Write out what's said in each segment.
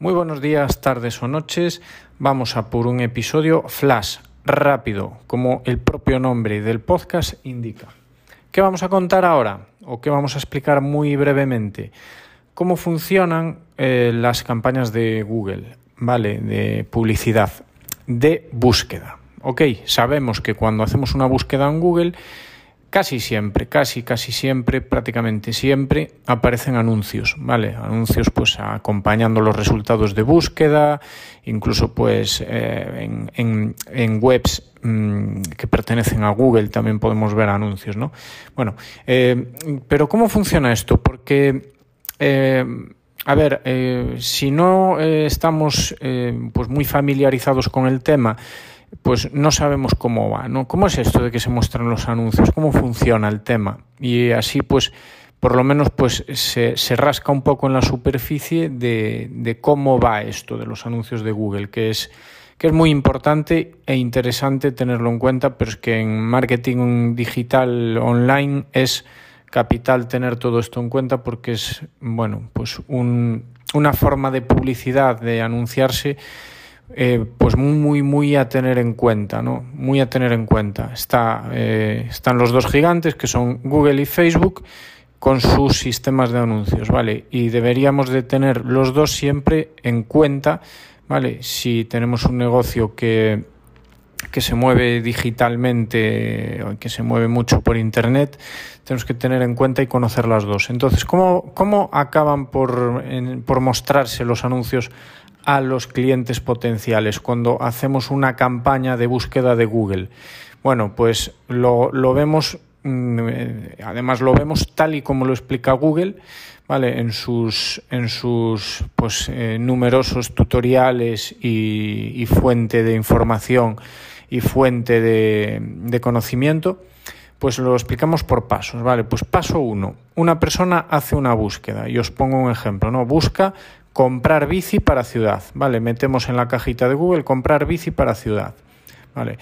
Muy buenos días, tardes o noches. Vamos a por un episodio flash, rápido, como el propio nombre del podcast indica. ¿Qué vamos a contar ahora? ¿O qué vamos a explicar muy brevemente? ¿Cómo funcionan eh, las campañas de Google, ¿vale? De publicidad, de búsqueda. Ok, sabemos que cuando hacemos una búsqueda en Google, casi siempre, casi, casi siempre, prácticamente siempre aparecen anuncios, ¿vale? Anuncios pues acompañando los resultados de búsqueda, incluso pues eh, en, en, webs mm, que pertenecen a Google también podemos ver anuncios, ¿no? Bueno, eh, pero ¿cómo funciona esto? Porque... Eh, a ver, si no estamos pues muy familiarizados con el tema, pues no sabemos cómo va, ¿no? ¿Cómo es esto de que se muestran los anuncios? ¿Cómo funciona el tema? Y así, pues, por lo menos, pues, se, se rasca un poco en la superficie de, de, cómo va esto de los anuncios de Google, que es, que es muy importante e interesante tenerlo en cuenta, pero es que en marketing digital online es capital tener todo esto en cuenta porque es, bueno, pues un, una forma de publicidad, de anunciarse eh, pues muy, muy a tener en cuenta, ¿no? Muy a tener en cuenta. Está, eh, están los dos gigantes que son Google y Facebook con sus sistemas de anuncios, ¿vale? Y deberíamos de tener los dos siempre en cuenta, ¿vale? Si tenemos un negocio que, que se mueve digitalmente, que se mueve mucho por Internet, tenemos que tener en cuenta y conocer las dos. Entonces, ¿cómo, cómo acaban por, por mostrarse los anuncios a los clientes potenciales cuando hacemos una campaña de búsqueda de Google? Bueno, pues lo, vemos, mm, eh, además lo vemos tal y como lo explica Google, ¿vale? En sus, en sus pues, eh, numerosos tutoriales y, fuente de información y fuente de, de conocimiento pues lo explicamos por pasos, ¿vale? Pues paso uno, una persona hace una búsqueda y os pongo un ejemplo, ¿no? Busca comprar bici para ciudad, ¿vale? Metemos en la cajita de Google comprar bici para ciudad, ¿vale?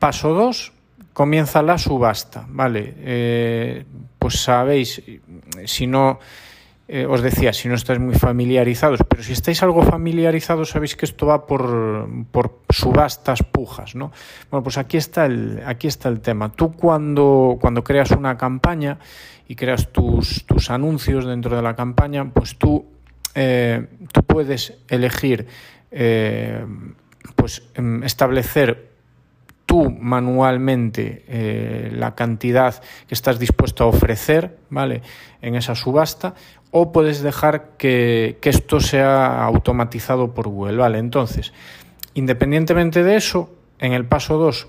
Paso 2, comienza la subasta, ¿vale? Eh, pues sabéis, si no, eh, os decía, si no estáis muy familiarizados, pero si estáis algo familiarizados sabéis que esto va por, por subastas pujas, ¿no? Bueno, pues aquí está el, aquí está el tema. Tú cuando, cuando creas una campaña y creas tus, tus anuncios dentro de la campaña, pues tú eh, tú puedes elegir eh, pues em, establecer tú manualmente eh, la cantidad que estás dispuesto a ofrecer, ¿vale? En esa subasta, o puedes dejar que, esto sea automatizado por Google, ¿vale? Entonces, independientemente de eso, en el paso 2,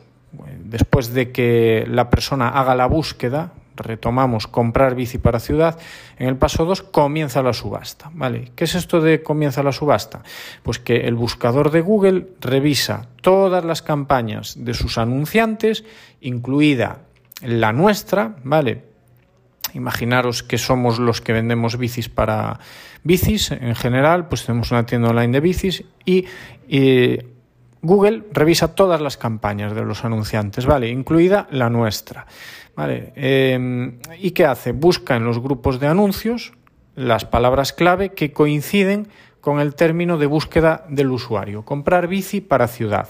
después de que la persona haga la búsqueda, retomamos comprar bici para ciudad, en el paso 2 comienza la subasta. ¿vale? ¿Qué es esto de comienza la subasta? Pues que el buscador de Google revisa todas las campañas de sus anunciantes, incluida la nuestra, ¿vale? Imaginaros que somos los que vendemos bicis para bicis en general, pues tenemos una tienda online de bicis y, y Google revisa todas las campañas de los anunciantes, ¿vale? Incluida la nuestra. ¿vale? Em, ¿Y qué hace? Busca en los grupos de anuncios las palabras clave que coinciden con el término de búsqueda del usuario. Comprar bici para ciudad.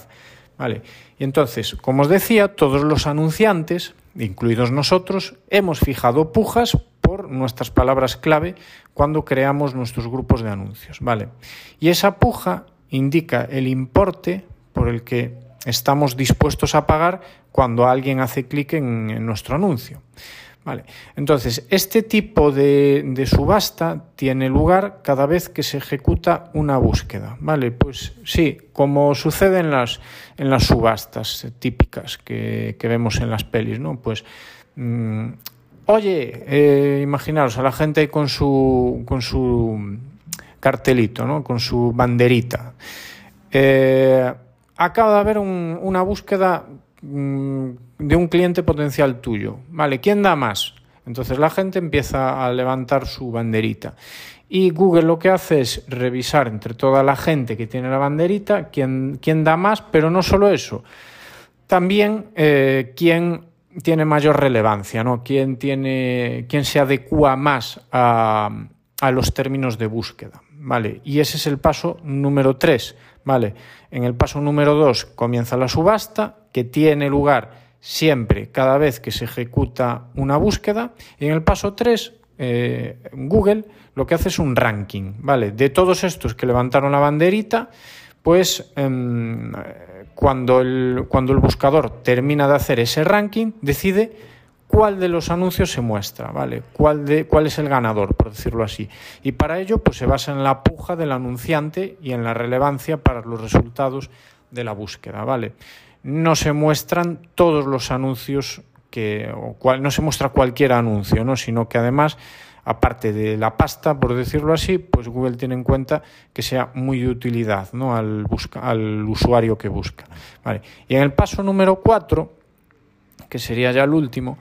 ¿Vale? Y entonces, como os decía, todos los anunciantes, incluidos nosotros, hemos fijado pujas por nuestras palabras clave cuando creamos nuestros grupos de anuncios. ¿Vale? Y esa puja indica el importe por el que estamos dispuestos a pagar cuando alguien hace clic en, nuestro anuncio. Vale. Entonces, este tipo de, subasta tiene lugar cada vez que se ejecuta una búsqueda. Vale, pues sí, como sucede en las, en las subastas típicas que, vemos en las pelis, ¿no? Pues, mm, oye, eh, imaginaros a la gente con su, con su cartelito, ¿no? Con su banderita. Eh, acaba de haber una búsqueda mm, de un cliente potencial tuyo. Vale, ¿quién da más? Entonces la gente empieza a levantar su banderita. Y Google lo que hace es revisar entre toda la gente que tiene la banderita quién, quién da más, pero no solo eso, también eh, quién tiene mayor relevancia, ¿no? quién, tiene, quién se adecua más a, a los términos de búsqueda. ¿vale? Y ese es el paso número 3, ¿vale? En el paso número 2 comienza la subasta, que tiene lugar siempre cada vez que se ejecuta una búsqueda. Y en el paso 3, eh, Google lo que hace es un ranking, ¿vale? De todos estos que levantaron la banderita, pues em, cuando, el, cuando el buscador termina de hacer ese ranking, decide cuál de los anuncios se muestra, ¿vale? ¿Cuál, de, cuál es el ganador, por decirlo así. Y para ello, pues se basa en la puja del anunciante y en la relevancia para los resultados de la búsqueda, ¿vale? No se muestran todos los anuncios que, o cual, no se muestra cualquier anuncio, ¿no? Sino que además aparte de la pasta, por decirlo así, pues Google tiene en cuenta que sea muy de utilidad ¿no? al, busca, al usuario que busca. Vale. Y en el paso número 4, que sería ya el último,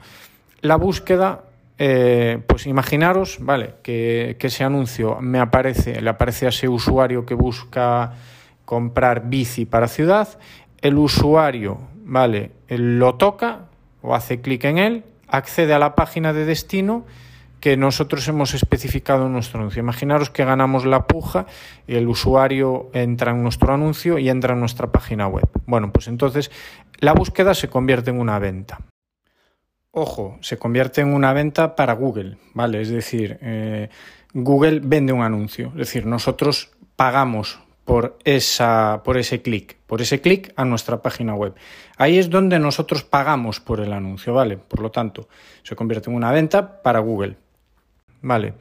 la búsqueda, eh, pues imaginaros, ¿vale? Que, que, ese anuncio me aparece, le aparece a ese usuario que busca comprar bici para ciudad, el usuario, ¿vale? Lo toca o hace clic en él, accede a la página de destino, que nosotros hemos especificado nuestro anuncio. Imaginaros que ganamos la puja, y el usuario entra en nuestro anuncio y entra en nuestra página web. Bueno, pues entonces la búsqueda se convierte en una venta. Ojo, se convierte en una venta para Google, ¿vale? Es decir, eh, Google vende un anuncio, es decir, nosotros pagamos por, esa, por ese clic, por ese clic a nuestra página web. Ahí es donde nosotros pagamos por el anuncio, ¿vale? Por lo tanto, se convierte en una venta para Google. Vale.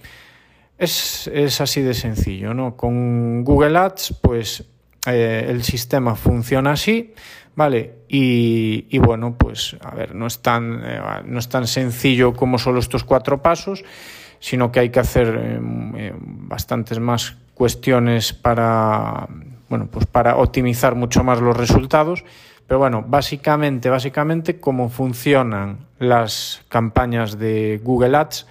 Es, así de sencillo, ¿no? Con Google Ads, pues eh, el sistema funciona así, ¿vale? Y, bueno, pues a ver, no es, tan, eh, no es tan sencillo como solo estos cuatro pasos, sino que hay que hacer eh, bastantes más cuestiones para, bueno, pues para optimizar mucho más los resultados. Pero bueno, básicamente, básicamente, cómo funcionan las campañas de Google Ads,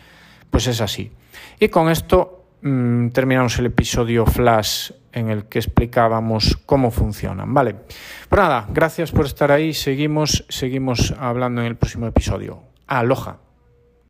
pues es así. Y con esto mmm, terminamos el episodio Flash en el que explicábamos cómo funcionan, ¿vale? Pues nada, gracias por estar ahí, seguimos, seguimos hablando en el próximo episodio. Aloha.